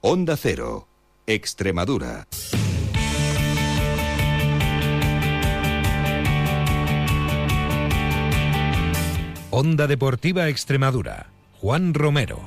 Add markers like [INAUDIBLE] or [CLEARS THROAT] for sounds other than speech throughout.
Onda Cero, Extremadura. Onda Deportiva Extremadura. Juan Romero.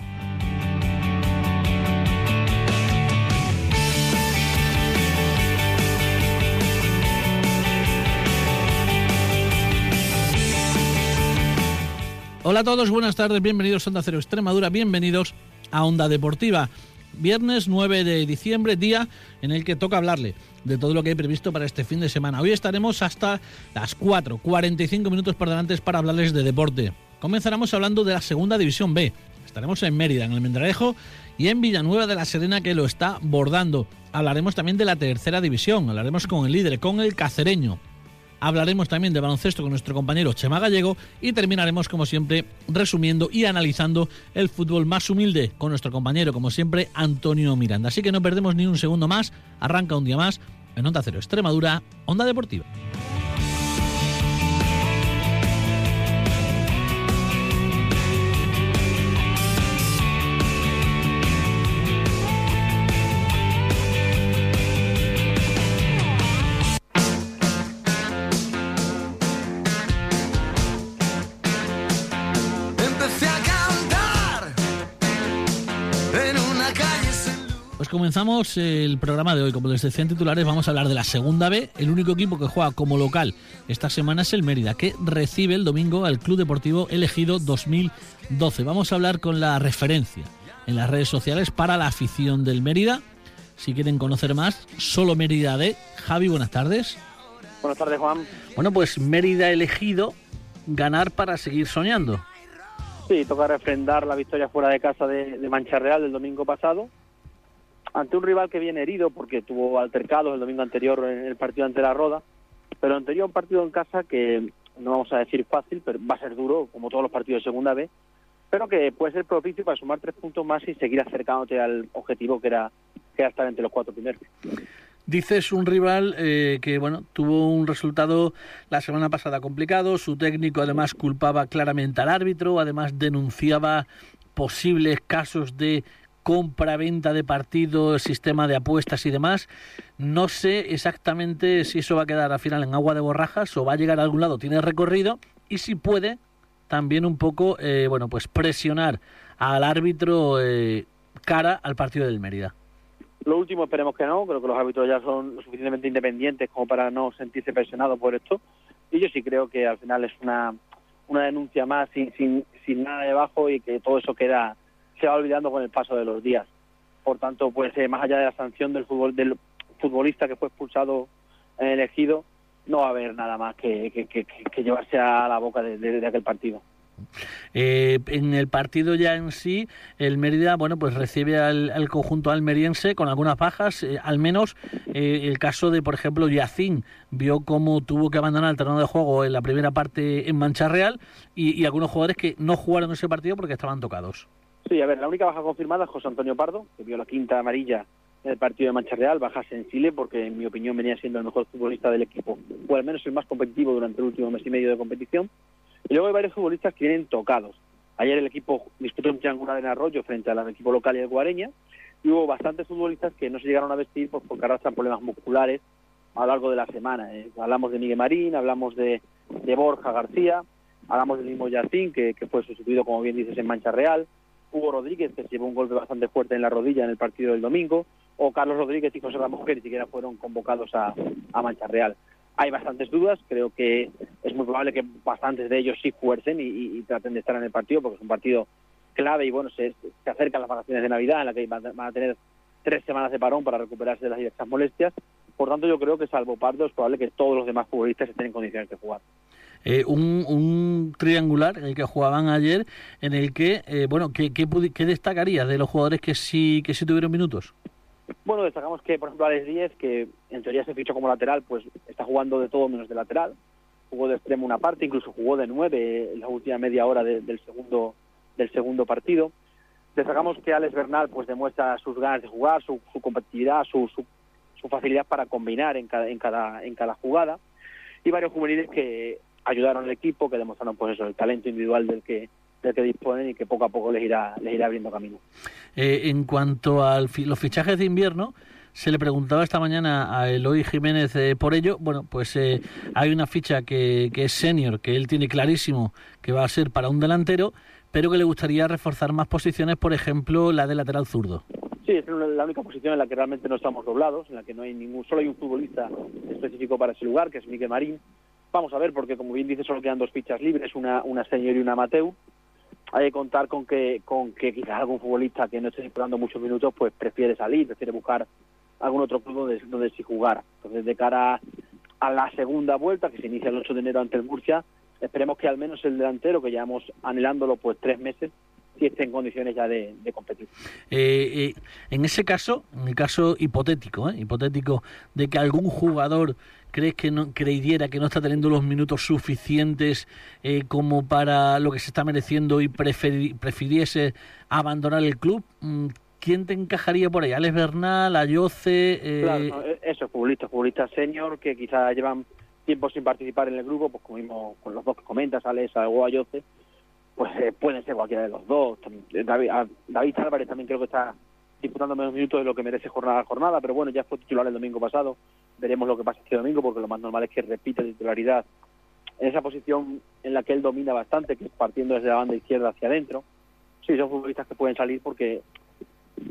Hola a todos, buenas tardes, bienvenidos a Onda Cero Extremadura, bienvenidos a Onda Deportiva. Viernes 9 de diciembre, día en el que toca hablarle de todo lo que hay previsto para este fin de semana. Hoy estaremos hasta las 4, 45 minutos por delante para hablarles de deporte. Comenzaremos hablando de la Segunda División B. Estaremos en Mérida, en el Mendralejo y en Villanueva de la Serena que lo está bordando. Hablaremos también de la Tercera División, hablaremos con el líder, con el Cacereño, hablaremos también de baloncesto con nuestro compañero Chema Gallego y terminaremos, como siempre, resumiendo y analizando el fútbol más humilde con nuestro compañero, como siempre, Antonio Miranda. Así que no perdemos ni un segundo más, arranca un día más en Onda Cero Extremadura, Onda Deportiva. Comenzamos el programa de hoy. Como les decía en titulares, vamos a hablar de la segunda B. El único equipo que juega como local esta semana es el Mérida, que recibe el domingo al Club Deportivo Elegido 2012. Vamos a hablar con la referencia en las redes sociales para la afición del Mérida. Si quieren conocer más, solo Mérida de Javi, buenas tardes. Buenas tardes, Juan. Bueno, pues Mérida elegido ganar para seguir soñando. Sí, toca refrendar la victoria fuera de casa de, de Mancha Real del domingo pasado ante un rival que viene herido porque tuvo altercados el domingo anterior en el partido ante la Roda, pero anterior un partido en casa que no vamos a decir fácil, pero va a ser duro, como todos los partidos de segunda B, pero que puede ser propicio para sumar tres puntos más y seguir acercándote al objetivo que era, que era estar entre los cuatro primeros. Dices un rival eh, que bueno tuvo un resultado la semana pasada complicado, su técnico además culpaba claramente al árbitro, además denunciaba posibles casos de compra-venta de partidos, sistema de apuestas y demás. No sé exactamente si eso va a quedar al final en agua de borrajas o va a llegar a algún lado, tiene recorrido y si puede también un poco, eh, bueno, pues presionar al árbitro eh, cara al partido del Mérida. Lo último esperemos que no, creo que los árbitros ya son lo suficientemente independientes como para no sentirse presionados por esto y yo sí creo que al final es una, una denuncia más sin, sin, sin nada debajo y que todo eso queda se va olvidando con el paso de los días. Por tanto, pues eh, más allá de la sanción del futbolista que fue expulsado el elegido, no va a haber nada más que, que, llevarse a la boca de, aquel partido. Eh, en el partido ya en sí, el Mérida, bueno, pues recibe al, conjunto almeriense con algunas bajas, eh, al menos el caso de, por ejemplo, Yacín, vio cómo tuvo que abandonar el terreno de juego en la primera parte en Mancha Real y algunos jugadores que no jugaron ese partido porque estaban tocados. Sí, a ver, la única baja confirmada es José Antonio Pardo, que vio la quinta amarilla en el partido de Mancha Real, baja sensible porque en mi opinión venía siendo el mejor futbolista del equipo, o al menos el más competitivo durante el último mes y medio de competición. Y luego hay varios futbolistas que vienen tocados. Ayer el equipo disputó un triangular en Arroyo frente al equipo local y el Guareña, y hubo bastantes futbolistas que no se llegaron a vestir pues, porque arrastran problemas musculares a lo largo de la semana. ¿eh? Hablamos de Miguel Marín, hablamos de, Borja García, hablamos del mismo Yacín, que fue sustituido, como bien dices, en Mancha Real, Hugo Rodríguez, que se llevó un golpe bastante fuerte en la rodilla en el partido del domingo, o Carlos Rodríguez y José Ramos, que ni siquiera fueron convocados a, Mancha Real. Hay bastantes dudas, creo que es muy probable que bastantes de ellos sí fuercen y, traten de estar en el partido, porque es un partido clave y bueno, se, se acercan las vacaciones de Navidad, en la que van, a tener tres semanas de parón para recuperarse de las diversas molestias. Por tanto, yo creo que salvo Pardo es probable que todos los demás futbolistas estén en condiciones de jugar. Eh, un, triangular en el que jugaban ayer, en el que, eh, bueno, ¿qué, qué, qué destacarías de los jugadores que sí, que sí tuvieron minutos? Bueno, destacamos que, por ejemplo, Alex Díez, que en teoría se fichó como lateral, pues está jugando de todo menos de lateral. Jugó de extremo una parte, incluso jugó de nueve en la última media hora del segundo del segundo partido. Destacamos que Alex Bernal pues demuestra sus ganas de jugar, su, competitividad, su, su, su, facilidad para combinar en cada, en cada, en cada jugada. Y varios juveniles que ayudaron al equipo, que demostraron pues eso, el talento individual del que, del que disponen y que poco a poco les irá, les irá abriendo camino. Eh, en cuanto a los fichajes de invierno, se le preguntaba esta mañana a Eloy Jiménez eh, por ello. Bueno, pues eh, hay una ficha que, que es senior, que él tiene clarísimo que va a ser para un delantero, pero que le gustaría reforzar más posiciones, por ejemplo, la de lateral zurdo. Sí, es la única posición en la que realmente no estamos doblados, en la que no hay ningún, solo hay un futbolista específico para ese lugar, que es Miguel Marín. Vamos a ver, porque como bien dice, solo quedan dos fichas libres, una, una senior y una amateur hay que contar con que con que quizás algún futbolista que no esté disputando muchos minutos pues prefiere salir, prefiere buscar algún otro club donde, donde sí jugar. Entonces, de cara a la segunda vuelta, que se inicia el 8 de enero ante el Murcia, esperemos que al menos el delantero, que llevamos anhelándolo pues tres meses, sí esté en condiciones ya de, competir. Eh, eh, en ese caso, en el caso hipotético, ¿eh? hipotético de que algún jugador crees que no creyera que no está teniendo los minutos suficientes eh, como para lo que se está mereciendo y prefiriese abandonar el club, mm, ¿quién te encajaría por ahí? ¿Alex Bernal, Ayoce? Eh... Claro, e-, eso, futbolistas, futbolistas senior que quizás llevan tiempo sin participar en el grupo, pues como mismo con los dos que comentas, Alex o Ayoce, pues eh, pueden ser cualquiera de los dos. David, David Álvarez también creo que está disputando menos minutos de lo que merece jornada a jornada, pero bueno, ya fue titular el domingo pasado, veremos lo que pasa este domingo, porque lo más normal es que repita titularidad en esa posición en la que él domina bastante, que es partiendo desde la banda izquierda hacia adentro. Sí, son futbolistas que pueden salir porque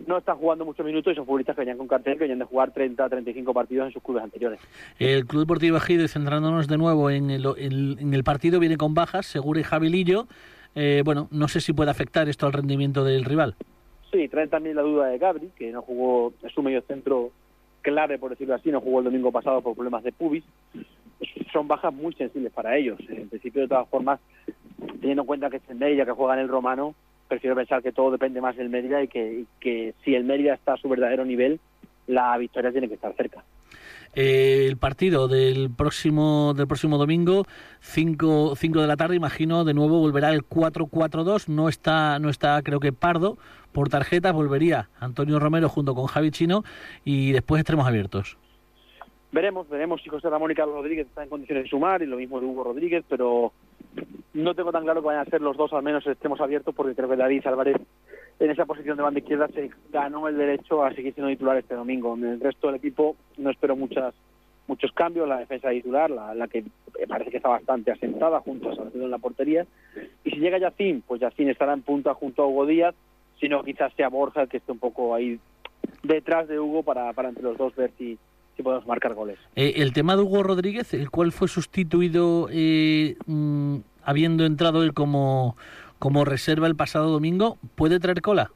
no están jugando muchos minutos y son futbolistas que venían con cartel que venían de jugar 30, 35 partidos en sus clubes anteriores. El Club Deportivo Ejido, centrándonos de nuevo en el, en el partido, viene con bajas, Segura y Javilillo. Eh, bueno, no sé si puede afectar esto al rendimiento del rival. Sí, trae también la duda de Gabri, que no jugó, es un medio centro clave, por decirlo así, no jugó el domingo pasado por problemas de pubis. Son bajas muy sensibles para ellos. En principio, de todas formas, teniendo en cuenta que es el Mérida que juega en el Romano, prefiero pensar que todo depende más del Mérida y que, que si el Mérida está a su verdadero nivel, la victoria tiene que estar cerca. Eh, el partido del próximo del próximo domingo 5 de la tarde imagino de nuevo volverá el 4-4-2 no está no está creo que Pardo. Por tarjeta volvería Antonio Romero junto con Javi Chino y después estaremos abiertos. Veremos veremos si José Ramón y Carlos Rodríguez están en condiciones de sumar y lo mismo de Hugo Rodríguez pero no tengo tan claro que vayan a ser los dos al menos estemos abiertos porque creo que David Álvarez en esa posición de banda izquierda se ganó el derecho a seguir siendo titular este domingo. En el resto del equipo no espero muchas muchos cambios, la defensa titular, la, la que parece que está bastante asentada junto a Salcedo en la portería. Y si llega Yacín, pues Yacín estará en punta junto a Hugo Díaz, sino quizás sea Borja el que esté un poco ahí detrás de Hugo para, para entre los dos ver si, si podemos marcar goles. Eh, el tema de Hugo Rodríguez, el cual fue sustituido eh, mm, habiendo entrado él como como reserva el pasado domingo, ¿puede traer cola?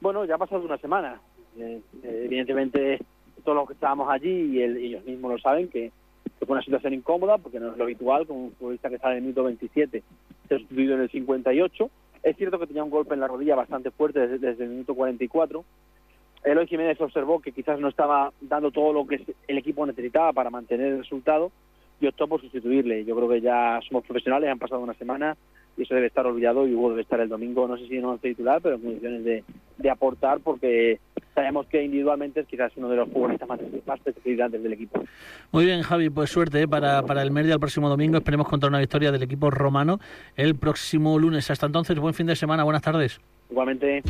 Bueno, ya ha pasado una semana. Eh, evidentemente, todos los que estábamos allí y, ellos mismos lo saben, que, fue una situación incómoda, porque no es lo habitual, con un futbolista que sale en el minuto 27, se ha sustituido en el 58. Es cierto que tenía un golpe en la rodilla bastante fuerte desde, el minuto 44. Eloy Jiménez observó que quizás no estaba dando todo lo que el equipo necesitaba para mantener el resultado y optó por sustituirle. Yo creo que ya somos profesionales, han pasado una semana, y eso debe estar olvidado y Hugo debe estar el domingo, no sé si no titular, pero en condiciones de, de aportar porque sabemos que individualmente es quizás uno de los futbolistas más, más del equipo. Muy bien, Javi, pues suerte ¿eh? para, para el Merdia el próximo domingo. Esperemos contar una victoria del equipo romano el próximo lunes. Hasta entonces, buen fin de semana, buenas tardes. Igualmente.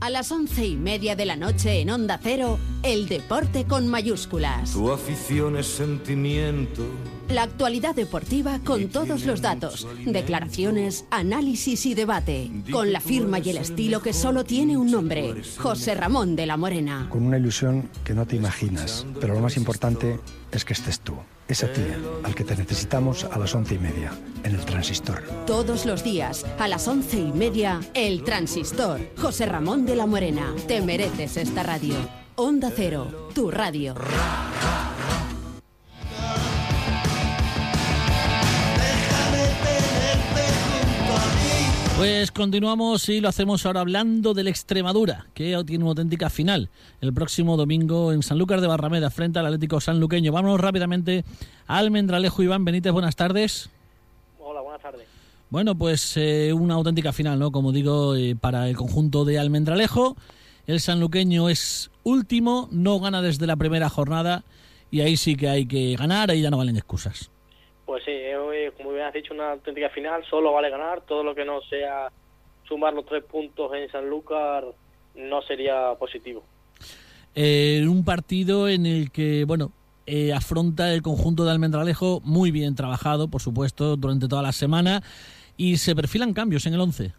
A las once y media de la noche en Onda Cero, el deporte con mayúsculas. Tu afición es sentimiento. La actualidad deportiva con todos los datos, declaraciones, análisis y debate. Con la firma y el estilo que solo tiene un nombre, José Ramón de la Morena. Con una ilusión que no te imaginas, pero lo más importante es que estés tú. Es a ti al que te necesitamos a las once y media, en el Transistor. Todos los días, a las once y media, el Transistor. José Ramón de la Morena. Te mereces esta radio. Onda Cero, tu radio. Pues continuamos y lo hacemos ahora hablando del Extremadura, que tiene una auténtica final el próximo domingo en Sanlúcar de Barrameda frente al Atlético Sanluqueño. Vámonos rápidamente a Almendralejo. Iván Benítez, buenas tardes. Hola, buenas tardes. Bueno, pues eh, una auténtica final, ¿no? Como digo, eh, para el conjunto de Almendralejo. El sanluqueño es último, no gana desde la primera jornada y ahí sí que hay que ganar, ahí ya no valen excusas. Has dicho, una auténtica final, solo vale ganar, todo lo que no sea sumar los tres puntos en Sanlúcar no sería positivo. Eh, un partido en el que, bueno, eh, afronta el conjunto de Almendralejo muy bien trabajado, por supuesto, durante toda la semana y se perfilan cambios en el 11.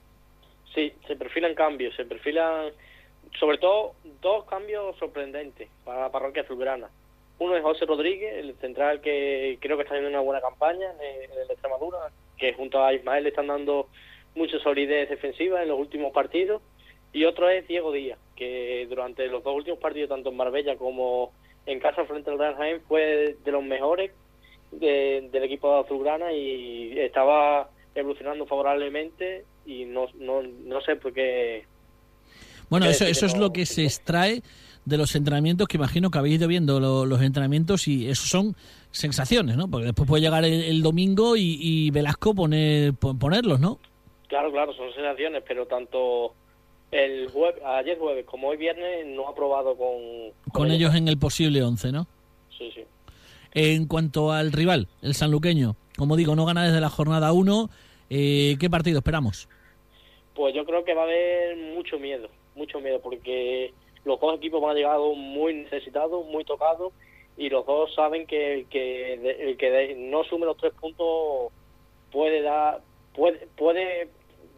Sí, se perfilan cambios, se perfilan sobre todo dos cambios sorprendentes para la parroquia azulgrana. Uno es José Rodríguez, el central que creo que está haciendo una buena campaña en el Extremadura, que junto a Ismael le están dando mucha solidez defensiva en los últimos partidos. Y otro es Diego Díaz, que durante los dos últimos partidos, tanto en Marbella como en casa frente al Real Jaén, fue de los mejores del equipo de Azulgrana y estaba evolucionando favorablemente y no, no, no sé por qué. Bueno, eso, eso es lo que se extrae de los entrenamientos que imagino que habéis ido viendo los entrenamientos y eso son sensaciones, ¿no? Porque después puede llegar el, domingo y, Velasco poner, ponerlos, ¿no? Claro, claro, son sensaciones, pero tanto el jueves, ayer jueves como hoy viernes no ha probado con... Con, ellos en el posible 11, ¿no? Sí, sí. En cuanto al rival, el sanluqueño, como digo, no gana desde la jornada 1, eh, ¿qué partido esperamos? Pues yo creo que va a haber mucho miedo, mucho miedo, porque los dos equipos van a llegar muy necesitados, muy tocados, y los dos saben que el que, el que no sume los tres puntos puede dar puede puede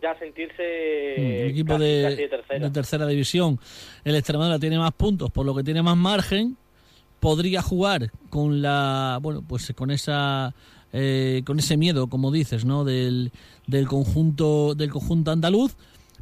ya sentirse mm, equipo de, tercera. división. El Extremadura tiene más puntos por lo que tiene más margen. Podría jugar con la bueno pues con esa eh, con ese miedo como dices no del, del conjunto del conjunto andaluz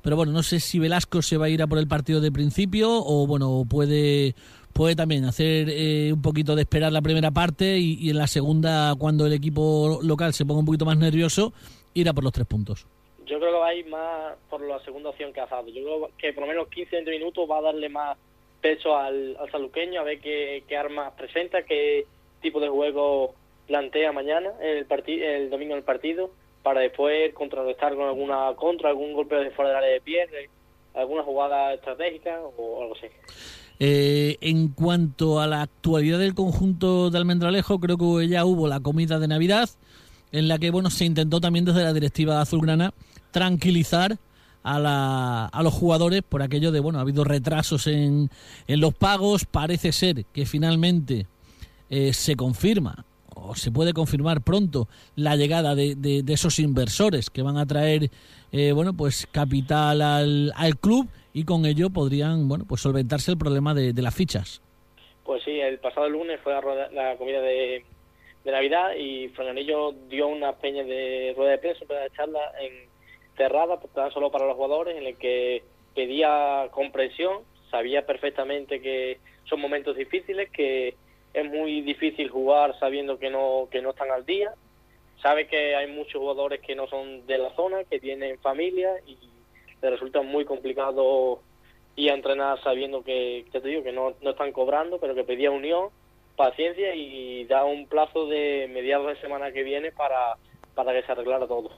pero bueno, no sé si Velasco se va a ir a por el partido de principio o bueno, puede puede también hacer eh, un poquito de esperar la primera parte y, en la segunda, cuando el equipo local se ponga un poquito más nervioso, ir a por los tres puntos. Yo creo que va a ir más por la segunda opción que ha dado. Yo creo que por lo menos 15-20 minutos va a darle más peso al, al saluqueño, a ver qué, qué armas presenta, qué tipo de juego plantea mañana, el, el domingo en el partido para después contrarrestar con alguna contra, algún golpe de fuera del área de pie, alguna jugada estratégica o algo así. Eh, en cuanto a la actualidad del conjunto de Almendralejo, creo que ya hubo la comida de Navidad, en la que bueno se intentó también desde la directiva azulgrana tranquilizar a, la, a los jugadores por aquello de bueno ha habido retrasos en, en los pagos, parece ser que finalmente eh, se confirma o se puede confirmar pronto la llegada de, de, esos inversores que van a traer eh, bueno pues capital al, al, club y con ello podrían bueno pues solventarse el problema de, de las fichas. Pues sí el pasado lunes fue la, comida de, de navidad y Franganillo dio una peña de rueda de prensa una charla en cerrada solo para los jugadores en el que pedía comprensión sabía perfectamente que son momentos difíciles que es muy difícil jugar sabiendo que no, que no están al día. Sabe que hay muchos jugadores que no son de la zona, que tienen familia y le resulta muy complicado ir a entrenar sabiendo que, te digo, que no, no están cobrando, pero que pedía unión, paciencia y da un plazo de mediados de semana que viene para, para que se arreglara todo.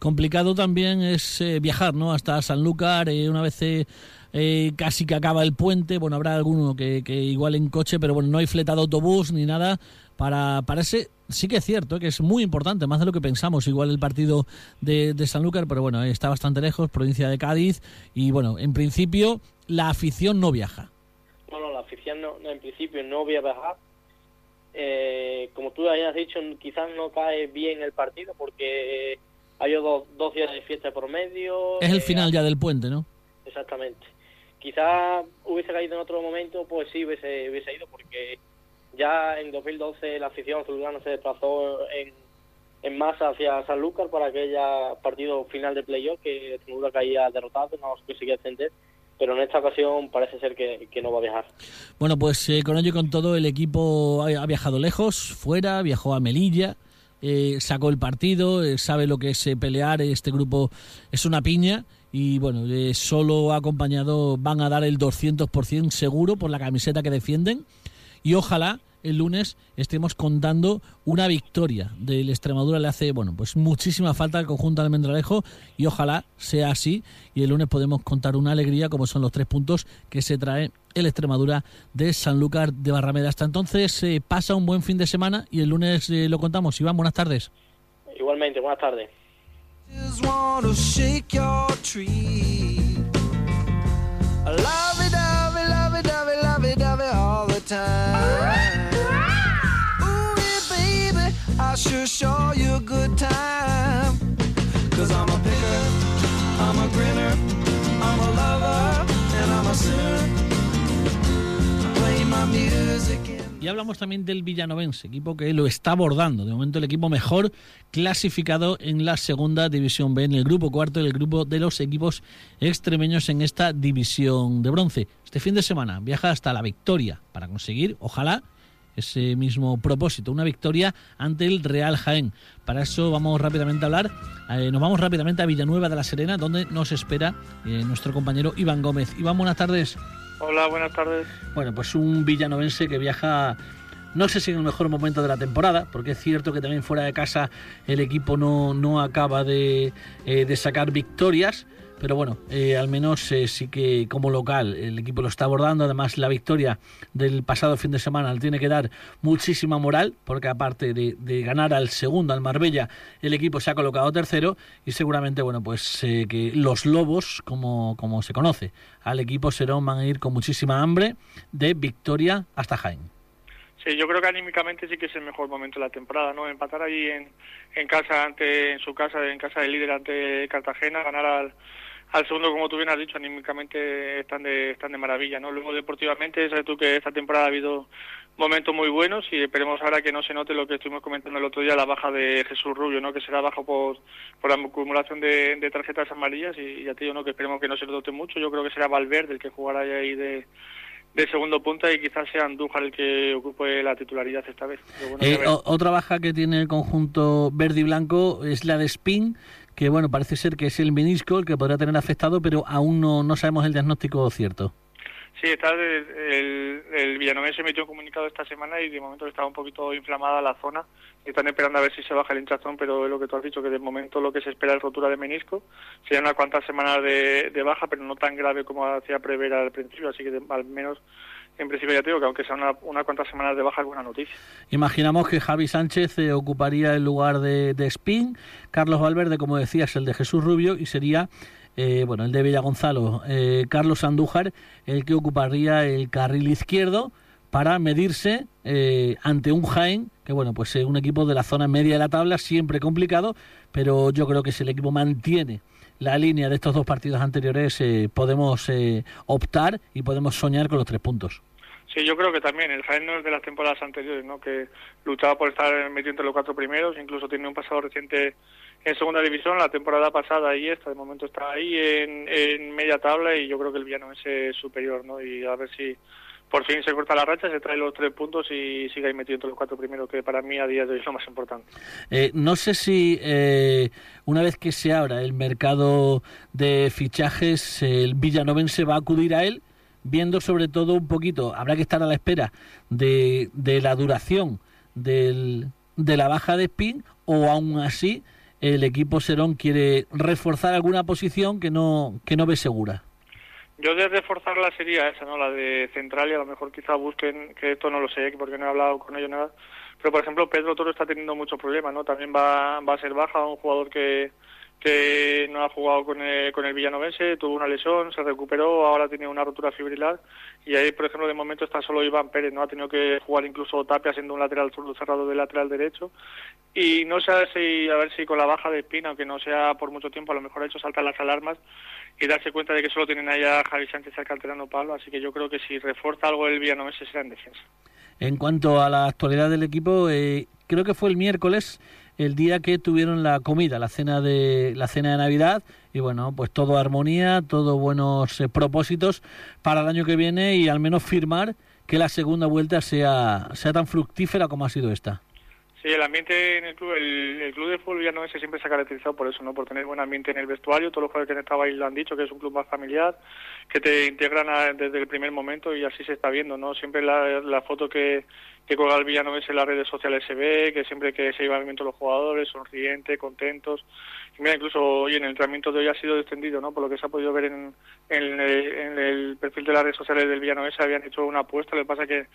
Complicado también es eh, viajar, ¿no? Hasta Sanlúcar, eh, una vez eh, eh, casi que acaba el puente. Bueno, habrá alguno que, igual en coche, pero bueno, no hay fleta de autobús ni nada para, para ese. Sí que es cierto, que es muy importante, más de lo que pensamos, igual el partido de, de Sanlúcar, pero bueno, está bastante lejos, provincia de Cádiz, y bueno, en principio la afición no viaja. No, no, la afición no, en principio no voy a viajar. Eh, como tú hayas dicho, quizás no cae bien el partido porque hay dos, dos días de fiesta por medio. Es el eh, final ya del puente, ¿no? Exactamente. Quizás hubiese caído en otro momento, pues sí hubiese, hubiese ido, porque ya en 2012 la afición azulgrana se desplazó en, en masa hacia Sanlúcar para aquel partido final de playoff que Extremadura caía derrotado, no se conseguía ascender pero en esta ocasión parece ser que, no va a viajar. Bueno, pues eh, con ello y con todo el equipo ha, viajado lejos, fuera, viajó a Melilla, eh, sacó el partido, eh, sabe lo que es pelear, este grupo es una piña y bueno, eh, solo acompañado van a dar el 200% seguro por la camiseta que defienden. Y ojalá el lunes estemos contando una victoria del Extremadura. Le hace bueno pues muchísima falta al conjunto de Almendralejo y ojalá sea así. Y el lunes podemos contar una alegría como son los tres puntos que se trae el Extremadura de Sanlúcar de Barrameda. Hasta entonces eh, pasa un buen fin de semana y el lunes eh, lo contamos. Iván buenas tardes. Igualmente, buenas tardes. Just want to shake your tree. All the time. Ooh, yeah, baby, I sure you a good I'm a picker, I'm a grinner, I'm a lover, and I'm a. Y hablamos también del Villanovense, equipo que lo está abordando. De momento el equipo mejor clasificado en la segunda división B, en el grupo cuarto del grupo de los equipos extremeños en esta división de bronce. Este fin de semana viaja hasta la victoria para conseguir, ojalá, ese mismo propósito, una victoria ante el Real Jaén. Para eso vamos rápidamente a hablar, eh, nos vamos rápidamente a Villanueva de la Serena, donde nos espera eh, nuestro compañero Iván Gómez. Iván, buenas tardes. Hola, buenas tardes. Bueno, pues un villanovense que viaja no sé si en el mejor momento de la temporada, porque es cierto que también fuera de casa el equipo no, no acaba de, eh, de sacar victorias, pero bueno, eh, al menos eh, sí que como local el equipo lo está abordando. Además, la victoria del pasado fin de semana le tiene que dar muchísima moral, porque aparte de, ganar al segundo, al Marbella, el equipo se ha colocado tercero y seguramente, bueno, pues eh, que los lobos, como, como se conoce al equipo Serón, van a ir con muchísima hambre de victoria hasta Jaén. Sí, yo creo que anímicamente sí que es el mejor momento de la temporada, ¿no? Empatar ahí en, en casa ante en su casa, en casa del líder ante Cartagena, ganar al al segundo, como tú bien has dicho, anímicamente están de, están de maravilla, ¿no? Luego deportivamente, sabes tú que esta temporada ha habido momentos muy buenos y esperemos ahora que no se note lo que estuvimos comentando el otro día, la baja de Jesús Rubio, ¿no? Que será baja por, por la acumulación de, tarjetas amarillas y ya te digo, ¿no? Que esperemos que no se note mucho. Yo creo que será Valverde el que jugará ahí de, de segundo punta y quizás sea Andújar el que ocupe la titularidad esta vez. Eh, otra baja que tiene el conjunto verde y blanco es la de Spin, que bueno, parece ser que es el menisco el que podría tener afectado, pero aún no, no sabemos el diagnóstico cierto. Sí, está el, el, el Villanovense emitió un comunicado esta semana y de momento estaba un poquito inflamada la zona y están esperando a ver si se baja el hinchazón, pero es lo que tú has dicho, que de momento lo que se espera es rotura de menisco. Serían unas cuantas semanas de, de baja, pero no tan grave como hacía prever al principio, así que al menos en principio ya digo que aunque sean una, una cuantas semanas de baja es buena noticia. Imaginamos que Javi Sánchez eh, ocuparía el lugar de, de Spin, Carlos Valverde, como decías, el de Jesús Rubio, y sería eh, bueno, el de Villa Gonzalo, eh, Carlos Andújar, el que ocuparía el carril izquierdo para medirse ante un Jaén, que bueno, pues es un equipo de la zona media de la tabla, siempre complicado, pero yo creo que si el equipo mantiene la línea de estos dos partidos anteriores, podemos optar y podemos soñar con los tres puntos. Sí, yo creo que también. El Jaén no es de las temporadas anteriores, ¿no? Que luchaba por estar metido entre los cuatro primeros, incluso tiene un pasado reciente en segunda división, la temporada pasada y esta, de momento está ahí en, media tabla y yo creo que el Viano es superior, ¿no? Y a ver si por fin se corta la racha, se trae los tres puntos y sigue ahí metido entre los cuatro primeros, que para mí a día de hoy es lo más importante. Eh, no sé si eh, una vez que se abra el mercado de fichajes, el Villanovense va a acudir a él viendo sobre todo un poquito, habrá que estar a la espera de, de la duración del, de la baja de Spin o aún así el equipo Serón quiere reforzar alguna posición que no, que no ve segura. Yo de reforzarla sería esa, ¿no? La de central y a lo mejor quizá busquen, que esto no lo sé, porque no he hablado con ellos nada. Pero por ejemplo, Pedro Toro está teniendo muchos problemas, ¿no? También va, va a ser baja, un jugador que, que no ha jugado con el, con el Villanovense, tuvo una lesión, se recuperó, ahora tiene una rotura fibrilar. Y ahí, por ejemplo, de momento está solo Iván Pérez, no ha tenido que jugar incluso Tapia siendo un lateral zurdo cerrado de lateral derecho. Y no sé si, a ver si con la baja de Espina, aunque no sea por mucho tiempo, a lo mejor ha hecho saltar las alarmas y darse cuenta de que solo tienen allá Javi Sánchez al canterano Pablo, así que yo creo que si refuerza algo el Villanovense será en defensa. En cuanto a la actualidad del equipo, eh, creo que fue el miércoles el día que tuvieron la comida, la cena de la cena de Navidad y bueno, pues todo armonía, todo buenos eh, propósitos para el año que viene y al menos firmar que la segunda vuelta sea sea tan fructífera como ha sido esta. Sí, el ambiente en el club, el, club de fútbol ya no ese siempre se ha caracterizado por eso, ¿no? Por tener buen ambiente en el vestuario, todos los jugadores que han estado ahí lo han dicho, que es un club más familiar, que te integran desde el primer momento y así se está viendo, ¿no? Siempre la, la foto que, que colga el Villanovense en las redes sociales se ve, que siempre que se iban viendo los jugadores, sonrientes, contentos. Mira, incluso hoy en el entrenamiento de hoy ha sido descendido, ¿no? Por lo que se ha podido ver en, en, el, perfil de las redes sociales del Villanovense, habían hecho una apuesta, lo que pasa que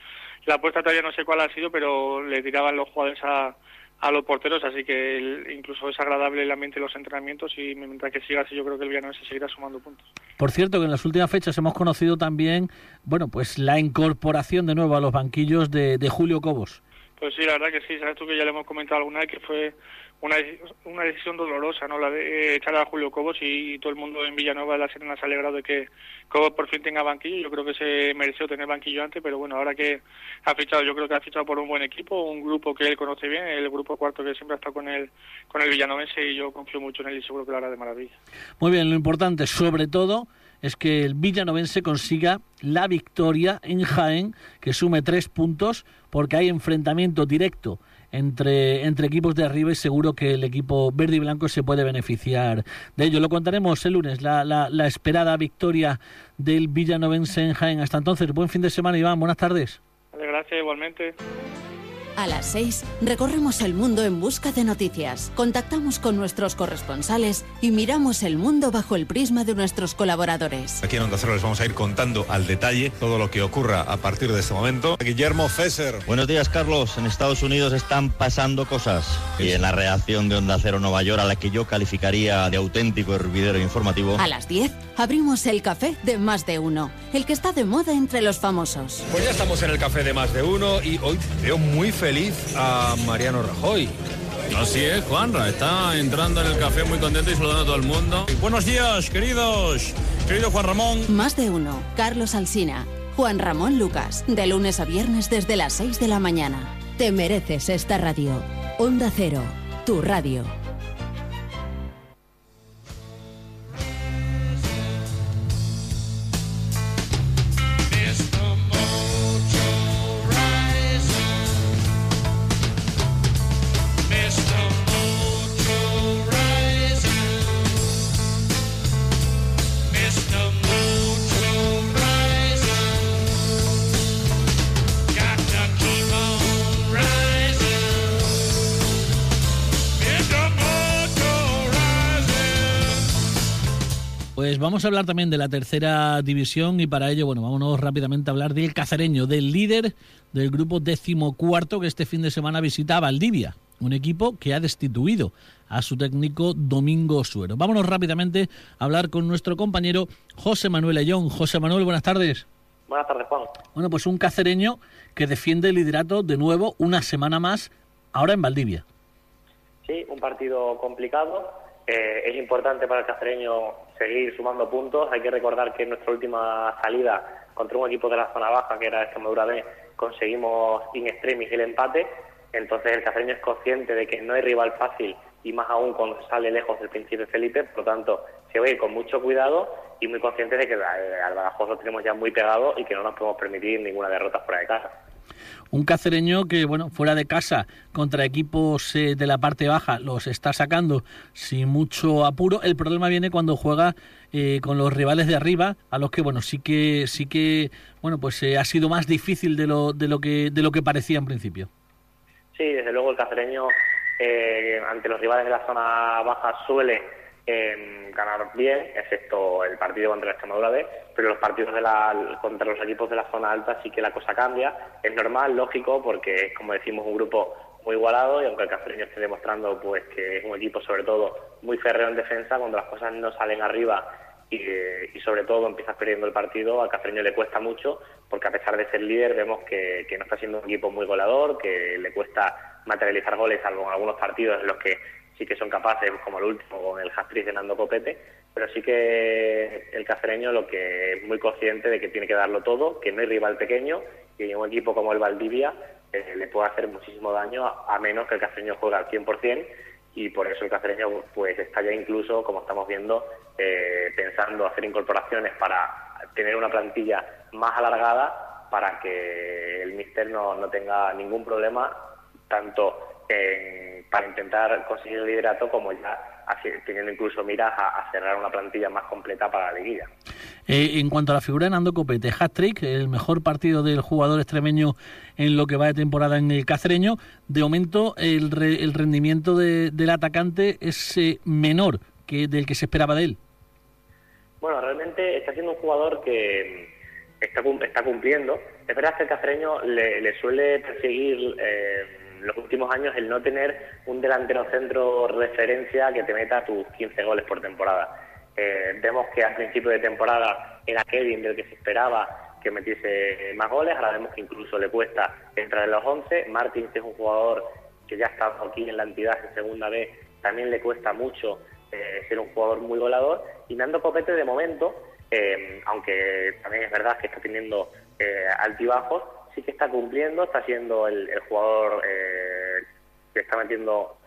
la apuesta todavía no sé cuál ha sido, pero le tiraban los jugadores a, a los porteros, así que el- incluso es agradable el ambiente de los entrenamientos y mientras que siga así yo creo que el Villanueva se seguirá sumando puntos. Por cierto, que en las últimas fechas hemos conocido también, bueno, pues la incorporación de nuevo a los banquillos de, de Julio Cobos. Pues sí, la verdad que sí, sabes tú que ya le hemos comentado alguna vez que fue una, una decisión dolorosa, ¿no? La de eh, echar a Julio Cobos y todo el mundo en Villanueva de la Serena se ha alegrado de que Cobos por fin tenga banquillo. Yo creo que se mereció tener banquillo antes, pero bueno, ahora que ha fichado, yo creo que ha fichado por un buen equipo, un grupo que él conoce bien, el grupo cuarto que siempre ha estado con el, con el villanovense y yo confío mucho en él y seguro que lo hará de maravilla. Muy bien, lo importante sobre todo es que el villanovense consiga la victoria en Jaén, que sume tres puntos, porque hay enfrentamiento directo entre, entre equipos de arriba y seguro que el equipo verde y blanco se puede beneficiar de ello. Lo contaremos el lunes, la, la, la esperada victoria del villanovense en Jaén. Hasta entonces, buen fin de semana, Iván. Buenas tardes. Gracias igualmente. A las 6 recorremos el mundo en busca de noticias, contactamos con nuestros corresponsales y miramos el mundo bajo el prisma de nuestros colaboradores. Aquí en Onda Cero les vamos a ir contando al detalle todo lo que ocurra a partir de este momento. Guillermo Fesser. Buenos días, Carlos. En Estados Unidos están pasando cosas. Y en la reacción de Onda Cero Nueva York, a la que yo calificaría de auténtico hervidero informativo. A las 10 abrimos el café de más de uno, el que está de moda entre los famosos. Pues ya estamos en el café de más de uno y hoy veo muy feliz a Mariano Rajoy. Así es, Juanra, está entrando en el café muy contento y saludando a todo el mundo. Buenos días, queridos, querido Juan Ramón. Más de uno, Carlos Alsina, Juan Ramón Lucas, de lunes a viernes desde las 6 de la mañana. Te mereces esta radio. Onda Cero, tu radio. Vamos a hablar también de la tercera división y para ello, bueno, vámonos rápidamente a hablar del cacereño, del líder del grupo decimocuarto que este fin de semana visita a Valdivia, un equipo que ha destituido a su técnico Domingo Suero. Vámonos rápidamente a hablar con nuestro compañero José Manuel Ayón. José Manuel, buenas tardes. Buenas tardes, Juan. Bueno, pues un cacereño que defiende el liderato de nuevo una semana más, ahora en Valdivia. Sí, un partido complicado. Eh, es importante para el cacereño seguir sumando puntos. Hay que recordar que en nuestra última salida contra un equipo de la zona baja, que era Extremadura B, conseguimos in extremis el empate. Entonces el cacereño es consciente de que no hay rival fácil y más aún cuando sale lejos del Príncipe Felipe. Por lo tanto, se va a ir con mucho cuidado y muy consciente de que al Badajoz lo tenemos ya muy pegado y que no nos podemos permitir ninguna derrota fuera de casa. Un cacereño que, bueno, fuera de casa contra equipos eh, de la parte baja los está sacando sin mucho apuro. El problema viene cuando juega eh, con los rivales de arriba, a los que, bueno, sí que, sí que, bueno, pues eh, ha sido más difícil de lo, de lo que, de lo que parecía en principio. Sí, desde luego el cacereño eh, ante los rivales de la zona baja suele ganar bien, excepto el partido contra la Extremadura B, pero los partidos de la, contra los equipos de la zona alta sí que la cosa cambia. Es normal, lógico, porque es, como decimos, un grupo muy igualado y aunque el cacereño esté demostrando pues que es un equipo sobre todo muy férreo en defensa, cuando las cosas no salen arriba y, y sobre todo empiezas perdiendo el partido, al cacereño le cuesta mucho porque a pesar de ser líder vemos que, que no está siendo un equipo muy goleador, que le cuesta materializar goles, salvo en algunos partidos en los que sí que son capaces, como el último con el hat-trick de Nando Copete, pero sí que el cacereño lo que es muy consciente de que tiene que darlo todo, que no hay rival pequeño y un equipo como el Valdivia eh, le puede hacer muchísimo daño a, a, menos que el cacereño juegue al 100% y por eso el cacereño pues está ya incluso, como estamos viendo, eh, pensando hacer incorporaciones para tener una plantilla más alargada para que el míster no, no tenga ningún problema tanto para intentar conseguir el liderato como ya teniendo incluso miras a, a, cerrar una plantilla más completa para la liguilla. Eh, en cuanto a la figura de Nando Copete, hat-trick, el mejor partido del jugador extremeño en lo que va de temporada en el cacereño. De momento, el, re, el rendimiento de, del atacante es eh, menor que del que se esperaba de él. Bueno, realmente está siendo un jugador que está, está cumpliendo. Es verdad que el cacereño le, le suele perseguir eh, los últimos años el no tener un delantero centro referencia que te meta tus 15 goles por temporada. Eh, vemos que al principio de temporada era Kevin del que se esperaba que metiese más goles, ahora vemos que incluso le cuesta entrar en los 11. Martins es un jugador que ya está aquí en la entidad en segunda vez, también le cuesta mucho eh, ser un jugador muy goleador. Y Nando Copete de momento, eh, aunque también es verdad que está teniendo altibajos, sí que está cumpliendo, está siendo el, jugador que está metiendo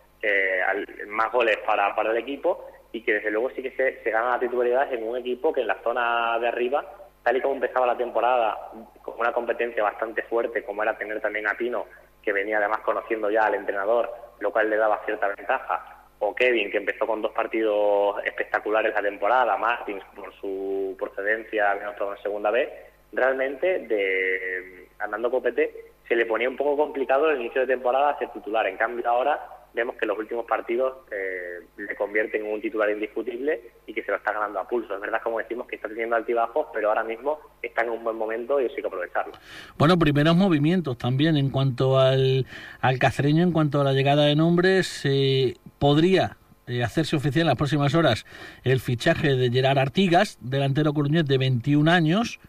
más goles para, para el equipo y que desde luego sí que se, se gana la titularidad en un equipo que en la zona de arriba, tal y como empezaba la temporada, con una competencia bastante fuerte, como era tener también a Pino, que venía además conociendo ya al entrenador, lo cual le daba cierta ventaja, o Kevin, que empezó con dos partidos espectaculares la temporada, Martins por su procedencia, menos todo en segunda vez, realmente de Andando Copete se le ponía un poco complicado el inicio de temporada ser titular. En cambio ahora vemos que los últimos partidos eh, le convierten en un titular indiscutible y que se lo está ganando a pulso. Es verdad, como decimos, que está teniendo altibajos, pero ahora mismo está en un buen momento y eso hay que aprovecharlo. Bueno, primeros movimientos también en cuanto al, al cacereño, en cuanto a la llegada de nombres, eh, podría eh, hacerse oficial en las próximas horas el fichaje de Gerard Artigas, delantero coruñés de 21 años,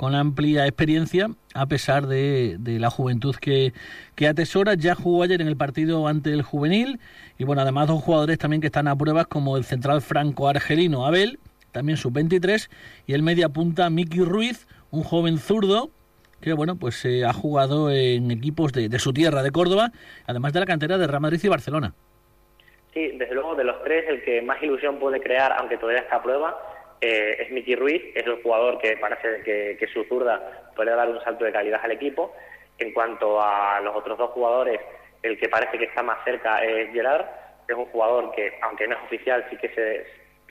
con amplia experiencia, a pesar de, la juventud que, que, atesora. Ya jugó ayer en el partido ante el juvenil. Y bueno, además dos jugadores también que están a pruebas, como el central franco-argelino Abel, también sub-23, y el media punta Miki Ruiz, un joven zurdo que bueno, pues eh, ha jugado en equipos de, de, su tierra, de Córdoba, además de la cantera de Real Madrid y Barcelona. Sí, desde luego de los tres el que más ilusión puede crear, aunque todavía está a prueba, eh, es Miki Ruiz, es el jugador que parece que, su zurda puede dar un salto de calidad al equipo. En cuanto a los otros dos jugadores, el que parece que está más cerca es Gerard, es un jugador que, aunque no es oficial, sí que se,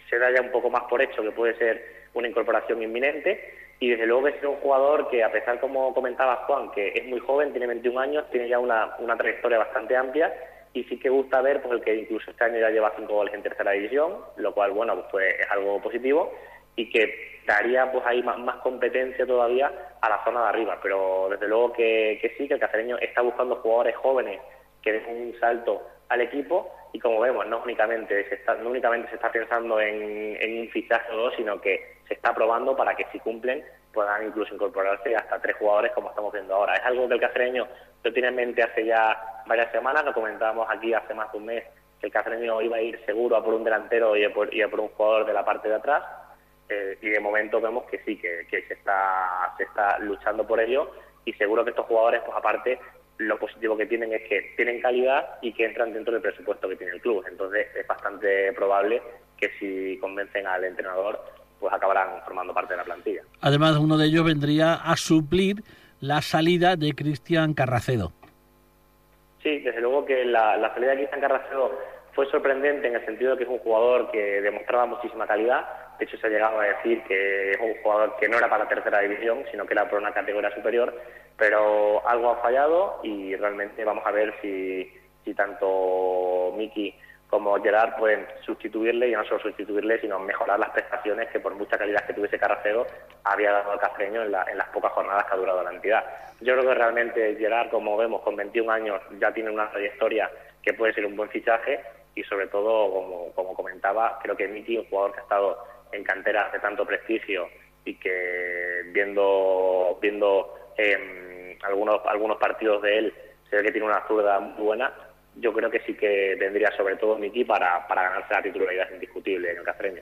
se da ya un poco más por hecho que puede ser una incorporación inminente. Y desde luego que es un jugador que, a pesar, como comentaba Juan, que es muy joven, tiene 21 años, tiene ya una, una trayectoria bastante amplia y sí que gusta ver pues el que incluso este año ya lleva cinco goles en tercera división, lo cual bueno pues es algo positivo y que daría pues ahí más, más competencia todavía a la zona de arriba, pero desde luego que, que sí, que el cacereño está buscando jugadores jóvenes que den un salto al equipo y como vemos no únicamente se está, no únicamente se está pensando en, en un fichaje o dos, sino que se está probando para que si cumplen puedan incluso incorporarse hasta tres jugadores como estamos viendo ahora. Es algo que el cacereño lo tiene en mente hace ya varias semanas, lo comentábamos aquí hace más de un mes, que el cacereño iba a ir seguro a por un delantero y a por, por un jugador de la parte de atrás, eh, y de momento vemos que sí, que, se, está, se está luchando por ello, y seguro que estos jugadores, pues aparte, lo positivo que tienen es que tienen calidad y que entran dentro del presupuesto que tiene el club. Entonces es bastante probable que si convencen al entrenador, pues acabarán formando parte de la plantilla. Además, uno de ellos vendría a suplir la salida de Cristian Carracedo. Sí, desde luego que la, salida de Cristian Carracedo fue sorprendente en el sentido de que es un jugador que demostraba muchísima calidad. De hecho, se ha llegado a decir que es un jugador que no era para tercera división, sino que era por una categoría superior. Pero algo ha fallado y realmente vamos a ver si, si tanto Miki como Gerard pueden sustituirle y no solo sustituirle, sino mejorar las prestaciones que por mucha calidad que tuviese Carracero había dado al castreño en, las pocas jornadas que ha durado la entidad. Yo creo que realmente Gerard, como vemos, con 21 años ya tiene una trayectoria que puede ser un buen fichaje y sobre todo, como, como comentaba, creo que Miki, un jugador que ha estado en canteras de tanto prestigio y que viendo, viendo em, algunos, algunos partidos de él se ve que tiene una zurda muy buena, yo creo que sí que tendría sobre todo Miki para, para ganarse la titularidad indiscutible en el castreño.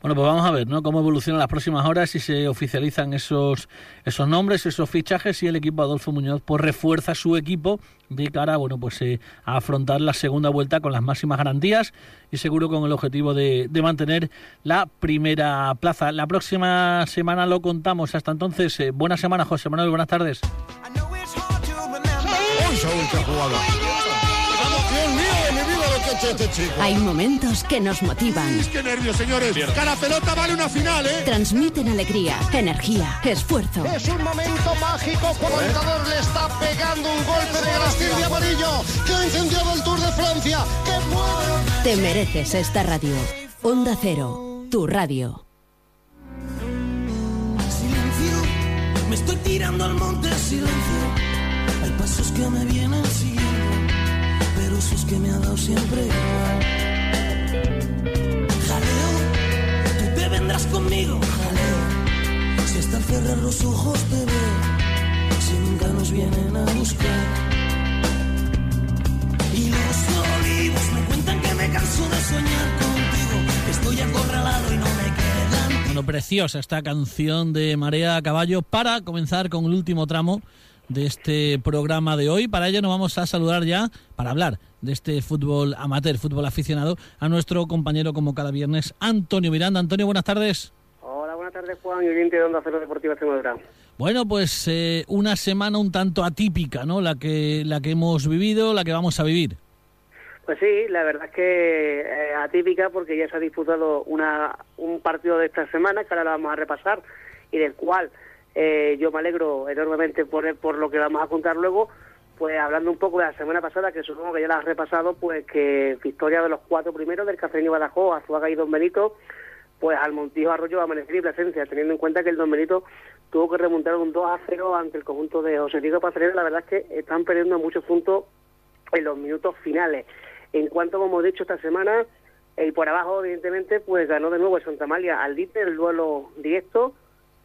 Bueno, pues vamos a ver ¿no? cómo evolucionan las próximas horas, si se oficializan esos, esos nombres, esos fichajes y el equipo Adolfo Muñoz pues refuerza su equipo de cara bueno, pues, eh, a afrontar la segunda vuelta con las máximas garantías y seguro con el objetivo de, de, mantener la primera plaza. La próxima semana lo contamos. Hasta entonces, eh, buena semana, José Manuel, buenas tardes. Hay momentos que nos motivan. ¡Qué nervios, señores! Cada pelota vale una final, ¿eh? Transmiten alegría, energía, esfuerzo. Es un momento mágico. El contador le está pegando un golpe de Grastil de amarillo que ha incendiado el Tour de Francia. ¡Qué bueno! Te mereces esta radio. Onda Cero, tu radio. Silencio, me estoy tirando al monte silencio. Hay pasos que me vienen siguiendo besos que me ha dado siempre igual. Jaleo, tú te vendrás conmigo, jaleo. Si hasta al cerrar los ojos te veo, si nunca nos vienen a buscar. Y los olivos me cuentan que me canso de soñar contigo, que estoy acorralado y no me quedan. Bueno, preciosa esta canción de Marea a Caballo para comenzar con el último tramo de este programa de hoy. Para ello nos vamos a saludar ya, para hablar de este fútbol amateur, fútbol aficionado, a nuestro compañero como cada viernes, Antonio Miranda. Antonio, buenas tardes. Hola, buenas tardes Juan y oyente de Onda Cero Deportiva Extremadura. Bueno, pues eh, una semana un tanto atípica, ¿no? La que, la que hemos vivido, la que vamos a vivir. Pues sí, la verdad es que eh, atípica porque ya se ha disputado una, un partido de esta semana que ahora lo vamos a repasar y del cual eh, yo me alegro enormemente por, por lo que vamos a contar luego. Pues hablando un poco de la semana pasada, que supongo que ya la has repasado, pues que victoria de los cuatro primeros del Cafeño Badajoz, Azuaga y Don Benito, pues al Montijo Arroyo, Amanecer y Plasencia, teniendo en cuenta que el Don Benito tuvo que remontar un 2 a 0 ante el conjunto de José Diego Pacerera. La verdad es que están perdiendo muchos puntos en los minutos finales. En cuanto, como hemos dicho esta semana, y por abajo, evidentemente, pues ganó de nuevo el Santa María al Dite, el duelo directo,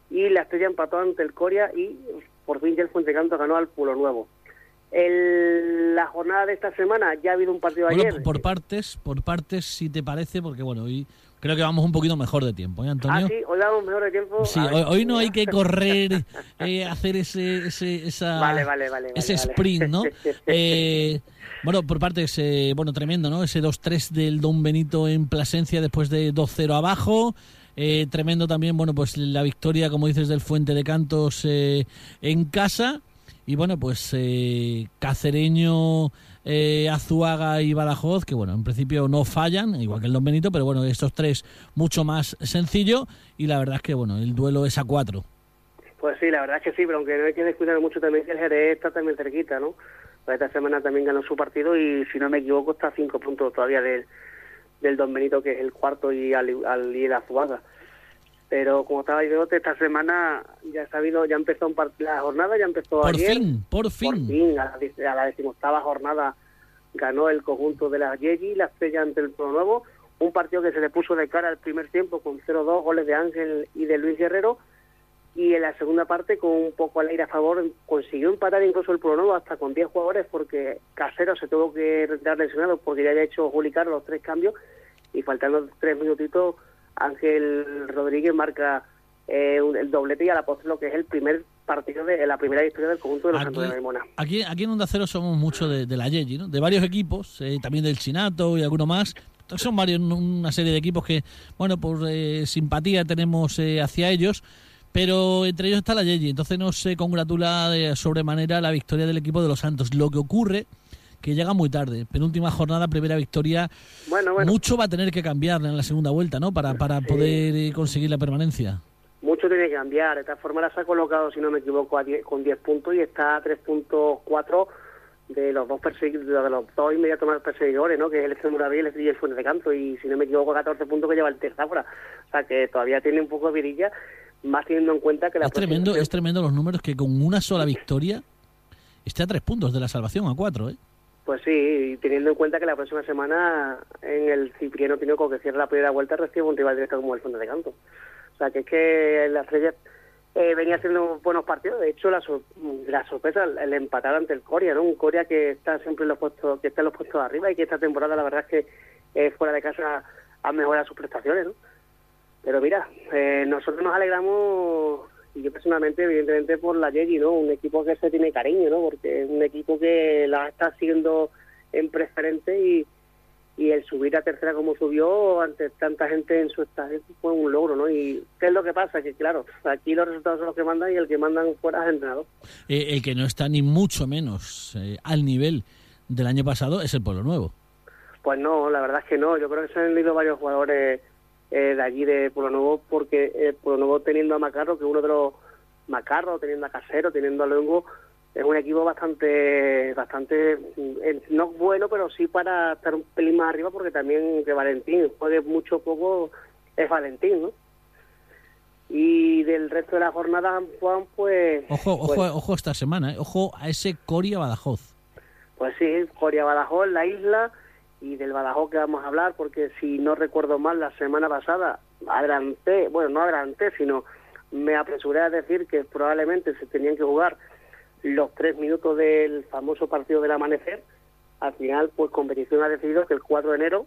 y la Estrella empató ante el Coria y por fin ya el Fuentecanto ganó al Pulo Nuevo. El, la jornada de esta semana ya ha habido un partido Bueno, ayer. por- partes, por partes, si te parece, porque bueno, hoy creo que vamos un poquito mejor de tiempo, ¿eh, Antonio? Ah, sí, hoy damos mejor de tiempo. Sí, hoy, hoy no hay que [LAUGHS] correr, eh, hacer ese, ese, esa, Vale, vale, vale, ese sprint, ¿no? [LAUGHS] Eh, bueno, por partes, eh, bueno, tremendo, ¿no? Ese 2-3 del Don Benito en Plasencia después de 2-0 abajo. Eh, tremendo también, bueno, pues la victoria, como dices, del Fuente de Cantos eh, en casa. Y bueno, pues eh, Cacereño, eh, Azuaga y Badajoz, que bueno, en principio no fallan, igual que el Don Benito, pero bueno, estos tres mucho más sencillo. Y la verdad es que, bueno, el duelo es a cuatro. Pues sí, la verdad es que sí, pero aunque no hay que descuidar mucho también que el Jerez está también cerquita, ¿no? Pues esta semana también ganó su partido y si no me equivoco está a cinco puntos todavía del, del Don Benito, que es el cuarto, y al, al y el Azuaga. Pero como estaba diciendo, esta semana ya ha sabido, ya empezó un part- la jornada, ya empezó Por ayer. fin, por fin. Por fin, a la, a la decimoctava jornada ganó el conjunto de las Yeji, la estrella ante el Pro Nuevo. Un partido que se le puso de cara al primer tiempo con 0-2 goles de Ángel y de Luis Guerrero. Y en la segunda parte, con un poco al aire a favor, consiguió empatar incluso el Pro Nuevo hasta con 10 jugadores porque Casero se tuvo que retirar lesionado porque ya había hecho Juli los tres cambios. Y faltando tres minutitos, Ángel Rodríguez marca eh, un- el doblete y a la postre lo que es el primer partido de la primera victoria del conjunto de los Santos de Maimona. Aquí, aquí en Onda Cero somos mucho de, de la Yeji, ¿no? De varios equipos, eh, también del Chinato y alguno más. Son varios, una serie de equipos que, bueno, por eh, simpatía tenemos eh, hacia ellos, pero entre ellos está la Yeji. Entonces no se congratula de sobremanera la victoria del equipo de los Santos. Lo que ocurre que llega muy tarde. Penúltima jornada, primera victoria. Bueno, bueno. Mucho va a tener que cambiar en la segunda vuelta, ¿no? Para, para poder eh, conseguir la permanencia. Mucho tiene que cambiar. De esta forma la se ha colocado, si no me equivoco, a 10 con 10 puntos y está a 3.4 de los dos de los dos inmediatos más perseguidores, ¿no? Que es el Extremadura y el, Fuente de Canto. Y si no me equivoco, 14 puntos que lleva el Terzafra. O sea que todavía tiene un poco de virilla, más teniendo en cuenta que la Es tremendo, es tremendo los números que con una sola victoria esté a tres puntos de la salvación, a cuatro, ¿eh? Pues sí, y teniendo en cuenta que la próxima semana en el Cipriano Tinoco, que cierra la primera vuelta, recibe un rival directo como el Fuente de Canto. O sea, que es que la estrella eh, venía haciendo buenos partidos. De hecho, la, sor- la sorpresa, el empatar ante el Coria, ¿no? Un Coria que está siempre en los puestos, que está en los puestos arriba y que esta temporada, la verdad es que eh, fuera de casa ha mejorado sus prestaciones, ¿no? Pero mira, eh, nosotros nos alegramos, y yo personalmente, evidentemente, por la Yegi, ¿no? Un equipo que se tiene cariño, ¿no? Porque es un equipo que la está siguiendo en preferente y, y el subir a tercera como subió ante tanta gente en su estadio fue un logro, ¿no? Y ¿qué es lo que pasa? Que claro, aquí los resultados son los que mandan y el que mandan fuera es el entrenador. Eh, el que no está ni mucho menos eh, al nivel del año pasado es el Pueblo Nuevo. Pues no, la verdad es que no. Yo creo que se han ido varios jugadores eh, de allí de Pueblo Nuevo porque eh, Pueblo Nuevo teniendo a Macarro, que uno de los Macarro, teniendo a Casero, teniendo a Luengo, es un equipo bastante, bastante, mm, eh, no bueno, pero sí para estar un pelín más arriba porque también que Valentín juegue mucho poco es Valentín, ¿no? Y del resto de la jornada, Juan, pues... Ojo, ojo, pues, ojo esta semana, ¿eh? ojo a ese Coria Badajoz. Pues sí, Coria Badajoz, la isla, y del Badajoz que vamos a hablar, porque si no recuerdo mal, la semana pasada adelanté, bueno, no adelanté, sino me apresuré a decir que probablemente se tenían que jugar los tres minutos del famoso partido del amanecer. Al final, pues competición ha decidido que el 4 de enero,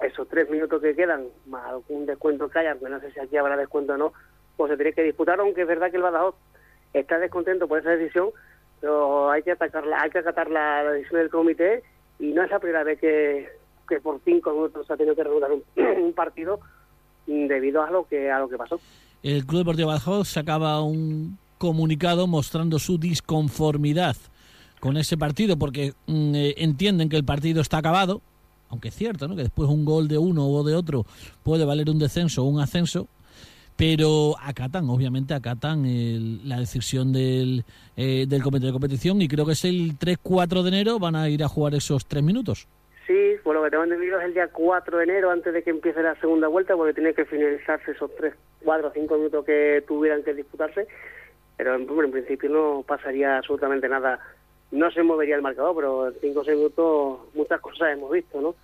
esos tres minutos que quedan, más algún descuento que haya, no sé si aquí habrá descuento o no, pues se tiene que disputar, aunque es verdad que el Badajoz está descontento por esa decisión, pero hay que atacarla, hay que acatar la decisión del comité y no es la primera vez que, que por cinco minutos ha tenido que regular un, [CLEARS THROAT] un partido debido a lo que a lo que pasó. El Club Deportivo Badajoz sacaba un comunicado mostrando su disconformidad con ese partido porque mm, eh, entienden que el partido está acabado, aunque es cierto, ¿no? que después un gol de uno o de otro puede valer un descenso o un ascenso, pero acatan, obviamente acatan el- la decisión del, eh, del comité de competición y creo que es el 3-4 de enero van a ir a jugar esos tres minutos. Sí, por lo que tengo entendido es el día 4 de enero antes de que empiece la segunda vuelta porque tiene que finalizarse esos 3, 4, 5 minutos que tuvieran que disputarse, pero en, bueno, en principio no pasaría absolutamente nada, no se movería el marcador, pero en 5 o 6 minutos muchas cosas hemos visto, ¿no?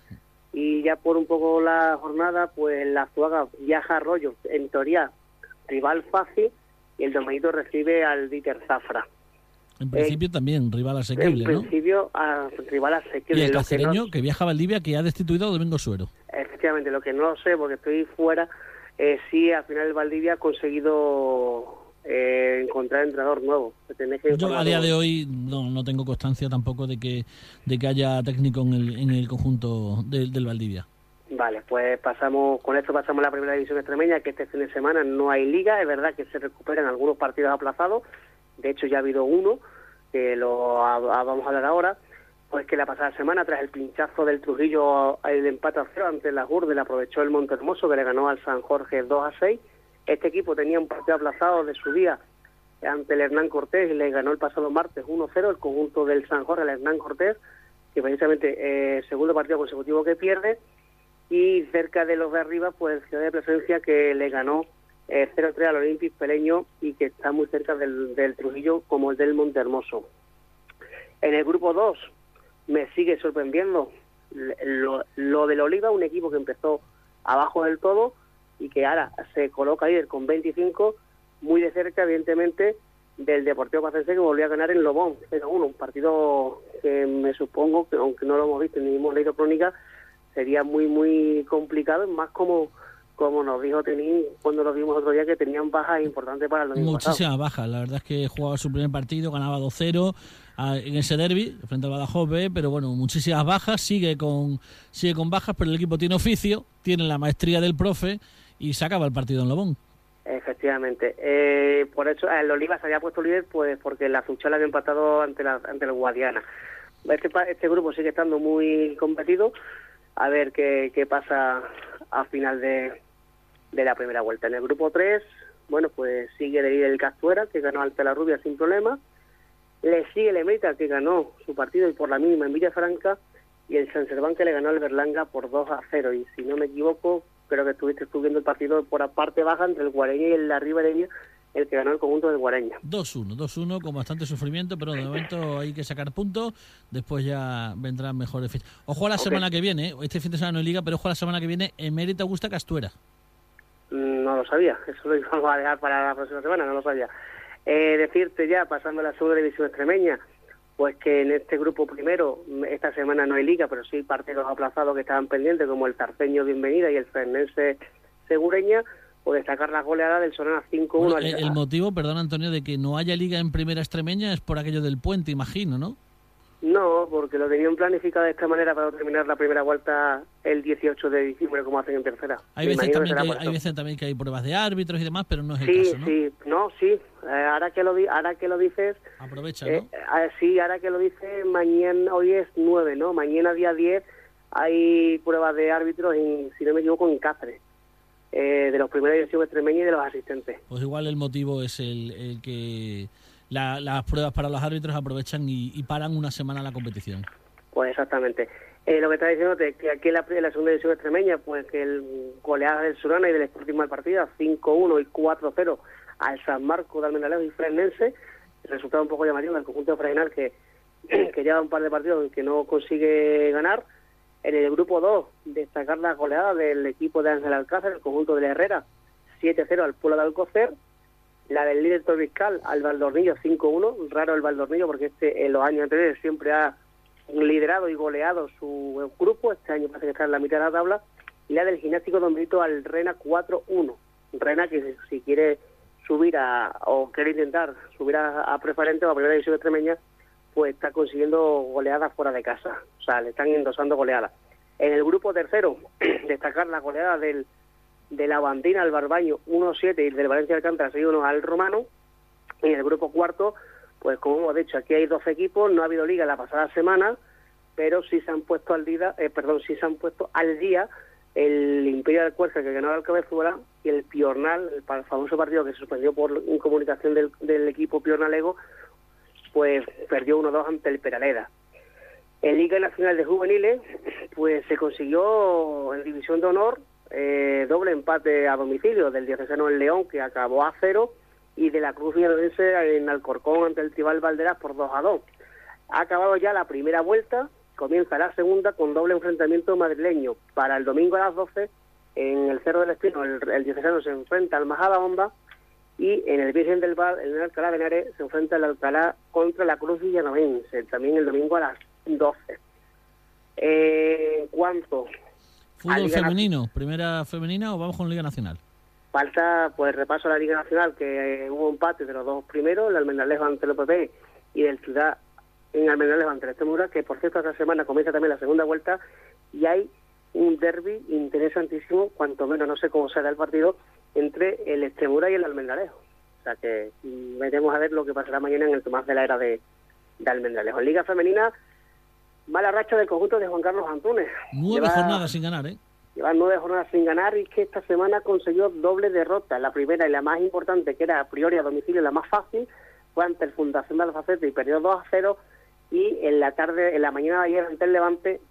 Y ya por un poco la jornada, pues la Zuaga viaja a Arroyo, en teoría rival fácil, y el Domenito recibe al Dieter Zafra. En principio también rival En asequible, ¿no? principio, a rival Y asequible. el Lo que no- cacereño que viaja a Valdivia que ha destituido a Domingo Suero. Efectivamente, lo que no sé, porque estoy fuera, eh, sí, al final el Valdivia ha conseguido eh, encontrar entrenador nuevo. Que Yo a día de hoy no, no tengo constancia tampoco de que de que haya técnico en el, en el conjunto del, del Valdivia. Vale, pues pasamos, con esto pasamos a la primera división extremeña, que este fin de semana no hay liga, es verdad que se recuperan algunos partidos aplazados, de hecho ya ha habido uno, que lo a- a- vamos a hablar ahora, pues que la pasada semana, tras el pinchazo del Trujillo, el empate a cero ante la Gurde, le aprovechó el Monte Hermoso, que le ganó al San Jorge 2 a 6. Este equipo tenía un partido aplazado de su día ante el Hernán Cortés y le ganó el pasado martes 1-0 el conjunto del San Jorge, el Hernán Cortés, que precisamente eh, segundo partido consecutivo que pierde, y cerca de los de arriba, pues Ciudad de Presencia que le ganó eh, 0-3 al Olympic Peleño y que está muy cerca del, del Trujillo como el del Monte Hermoso. En el grupo 2 me sigue sorprendiendo lo, lo del Oliva, un equipo que empezó abajo del todo y que ahora se coloca líder con 25, muy de cerca, evidentemente, del Deportivo Pacense que volvió a ganar en Lobón 0-1, un partido que me supongo que, aunque no lo hemos visto ni hemos leído crónica, sería muy, muy complicado, más como como nos dijo Tenín cuando lo vimos otro día que tenían bajas importantes para el. Muchísimas bajas. La verdad es que jugaba su primer partido, ganaba 2-0 ah, en ese derby frente al Badajoz B, pero bueno, muchísimas bajas. Sigue con sigue con bajas, pero el equipo tiene oficio, tiene la maestría del profe y se acaba el partido en Lobón. Efectivamente. Eh, por eso el Oliva se había puesto líder pues porque la Zuchala había empatado ante la, ante el Guadiana. Este, este grupo sigue estando muy competido. A ver qué, qué pasa a final de, de la primera vuelta. En el grupo 3, bueno, pues sigue de líder el Castuera, que ganó ante la Rubia sin problema. Le sigue el Emerita, que ganó su partido y por la mínima en Villafranca. Y el San Serván, que le ganó al Berlanga por 2 a 0. Y si no me equivoco, creo que estuviste tú viendo el partido por la parte baja entre el Guareña y el Arribereña, el que ganó el conjunto del Guareña. 2-1, 2-1 con bastante sufrimiento, pero de momento hay que sacar puntos. Después ya vendrán mejores fechas. Ojo a la semana que viene, este fin de semana no hay liga, pero ojo a la semana que viene, Emérita Augusta Castuera. Mm, No lo sabía, [LAUGHS] eso lo íbamos a dejar para la próxima semana, no lo sabía. Eh, decirte ya, pasando a la segunda división extremeña, pues que en este grupo primero, mm, esta semana no hay liga, pero sí partidos aplazados que estaban pendientes, como el Tarceño Bienvenida y el Fernense Segureña, o destacar las goleadas del Sonana 5-1 Bueno, al- el, el motivo, perdón Antonio, de que no haya liga en primera extremeña es por aquello del puente, imagino, ¿no? No, porque lo tenían planificado de esta manera para terminar la primera vuelta el 18 de diciembre, como hacen en tercera. Hay veces, también que, hay veces también que hay pruebas de árbitros y demás, pero no es el Sí, caso, ¿no? sí, no, sí. Eh, ahora que lo di- ahora que lo dices, Aprovecha, eh, ¿no? eh, sí, ahora que lo dices, mañana hoy es 9, ¿no? Mañana día 10 hay pruebas de árbitros, en, si no me equivoco, en Cáceres, eh, de los primeros división extremeña y de los asistentes. Pues igual el motivo es el, el que la- las pruebas para los árbitros aprovechan y, paran una semana la competición. Pues exactamente. Eh, lo que está diciendo que aquí en la, en la segunda división extremeña, pues que el goleada del Surana y del Sporting Malpartida, 5-1 y 4-0 al San Marco de Almendralejo y Fresnense, resultado un poco llamativo del conjunto de Fresnal que [CLEARS THROAT] que lleva un par de partidos en que no consigue ganar. En el grupo 2, destacar la goleada del equipo de Ángel Alcázar, el conjunto de la Herrera, 7-0 al pueblo de Alcocer. La del líder Torriscal al Valdornillo 5-1, raro el Valdornillo porque este en los años anteriores siempre ha liderado y goleado su grupo, este año parece que está en la mitad de la tabla, y la del gimnástico Don Benito al Rena 4-1. Rena que si quiere subir a, o quiere intentar subir a, a preferente o a primera división extremeña, pues está consiguiendo goleadas fuera de casa, o sea, le están endosando goleadas. En el grupo tercero, [CLEARS THROAT] destacar la goleada del de la Bandina al Barbaño 1-7 y del Valencia Alcántara 6-1 al Romano. En el grupo cuarto, pues como hemos dicho, aquí hay dos equipos, no ha habido liga la pasada semana, pero sí se han puesto al día, eh, perdón, sí se han puesto al día el Imperio del Cuerza que ganó el Cabezuela y el Piornal, el famoso partido que se suspendió por incomunicación del, del equipo piornalego, pues perdió 1-2 ante el Peraleda. En Liga Nacional de Juveniles, pues se consiguió en División de Honor eh, doble empate a domicilio del diocesano en León, que acabó a cero, y de la Cruz Villanuevense en Alcorcón ante el Tribal Valderas por 2 a 2. Ha acabado ya la primera vuelta, comienza la segunda con doble enfrentamiento madrileño. Para el domingo a las 12, en el Cerro del Espino, el, el diocesano se enfrenta al Majada y en el Virgen del Val, en el Alcalá de Henares, se enfrenta el Alcalá contra la Cruz Villanovense, también el domingo a las 12. Eh, en cuanto Fútbol femenino, primera femenina o vamos con Liga Nacional. Falta pues repaso a la Liga Nacional, que eh, hubo empate de los dos primeros, el Almendralejo ante el PP y del Ciudad en Almendralejo ante el Extremura, que por cierto esta semana comienza también la segunda vuelta y hay un derby interesantísimo, cuanto menos no sé cómo será el partido, entre el Extremura y el Almendralejo. O sea que mm, veremos a ver lo que pasará mañana en el Tomás de la Era de, de Almendralejo. En Liga Femenina, mala racha del conjunto de Juan Carlos Antunes. Nueve Lleva, jornadas sin ganar, ¿eh? Lleva nueve jornadas sin ganar y que esta semana consiguió doble derrota. La primera y la más importante, que era a priori a domicilio la más fácil, fue ante el Fundación de Albacete y perdió 2 a 0. Y en la tarde, en la mañana de ayer ante el Levante,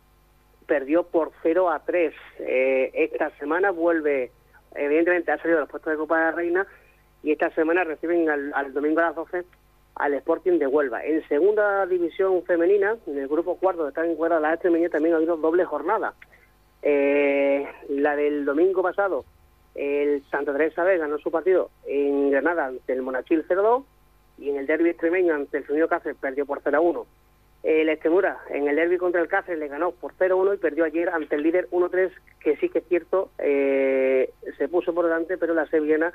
perdió por 0 a 3. Eh, esta semana vuelve, evidentemente ha salido de los puestos de Copa de la Reina y esta semana reciben al, al domingo a las 12 al Sporting de Huelva. En segunda división femenina, en el grupo cuarto de están en cuerda la extremeña, también ha habido doble jornada. Eh, la del domingo pasado, el Santa Teresa B ganó su partido en Granada ante el Monachil 0-2 y en el derby extremeño ante el Fluminense Cáceres perdió por 0-1. El Extremura en el derby contra el Cáceres le ganó por 0-1 y perdió ayer ante el líder 1-3, que sí que es cierto, eh, se puso por delante, pero la Sevillana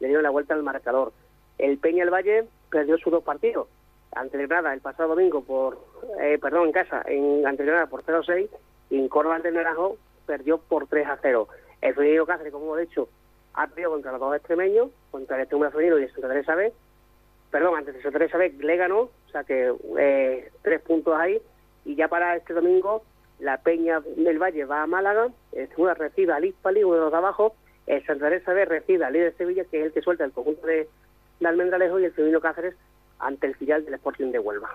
le dio la vuelta al marcador. El Peña del Valle perdió sus dos partidos ante Granada el pasado domingo por, eh, perdón, en casa, en, ante Granada por 0-6 y en Córdoba ante Naranjo perdió por 3 0. El Femenino Cáceres, como hemos dicho, ha perdido contra los dos extremeños, contra el Extremo Femenino y el Santa Teresa B. Perdón, antes el Santa Teresa B le ganó, o sea que eh, tres puntos ahí. Y ya para este domingo, la Peña del Valle va a Málaga, el Extremura recibe al Ispali, uno de los de abajo, el Santa Teresa B recibe al líder de Sevilla, que es el que suelta el conjunto de, de Almendralejo, y el Femenino Cáceres ante el filial del Sporting de Huelva.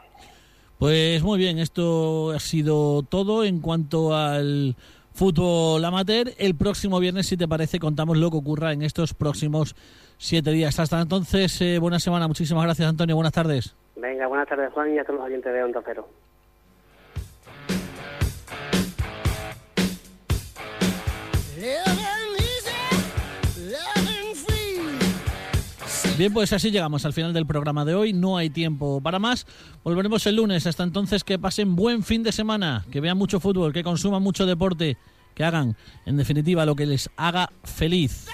Pues muy bien, esto ha sido todo en cuanto al fútbol amateur. El próximo viernes, si te parece, contamos lo que ocurra en estos próximos siete días. Hasta entonces, eh, buena semana. Muchísimas gracias, Antonio. Buenas tardes. Venga, buenas tardes, Juan, y a todos los oyentes de Onda Cero. Bien, pues así llegamos al final del programa de hoy. No hay tiempo para más. Volveremos el lunes. Hasta entonces, que pasen buen fin de semana, que vean mucho fútbol, que consuman mucho deporte, que hagan, en definitiva, lo que les haga feliz.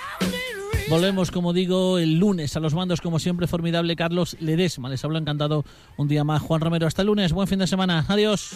Volvemos, como digo, el lunes a los mandos, como siempre, formidable Carlos Ledesma. Les hablo encantado un día más. Juan Romero, hasta el lunes. Buen fin de semana. Adiós.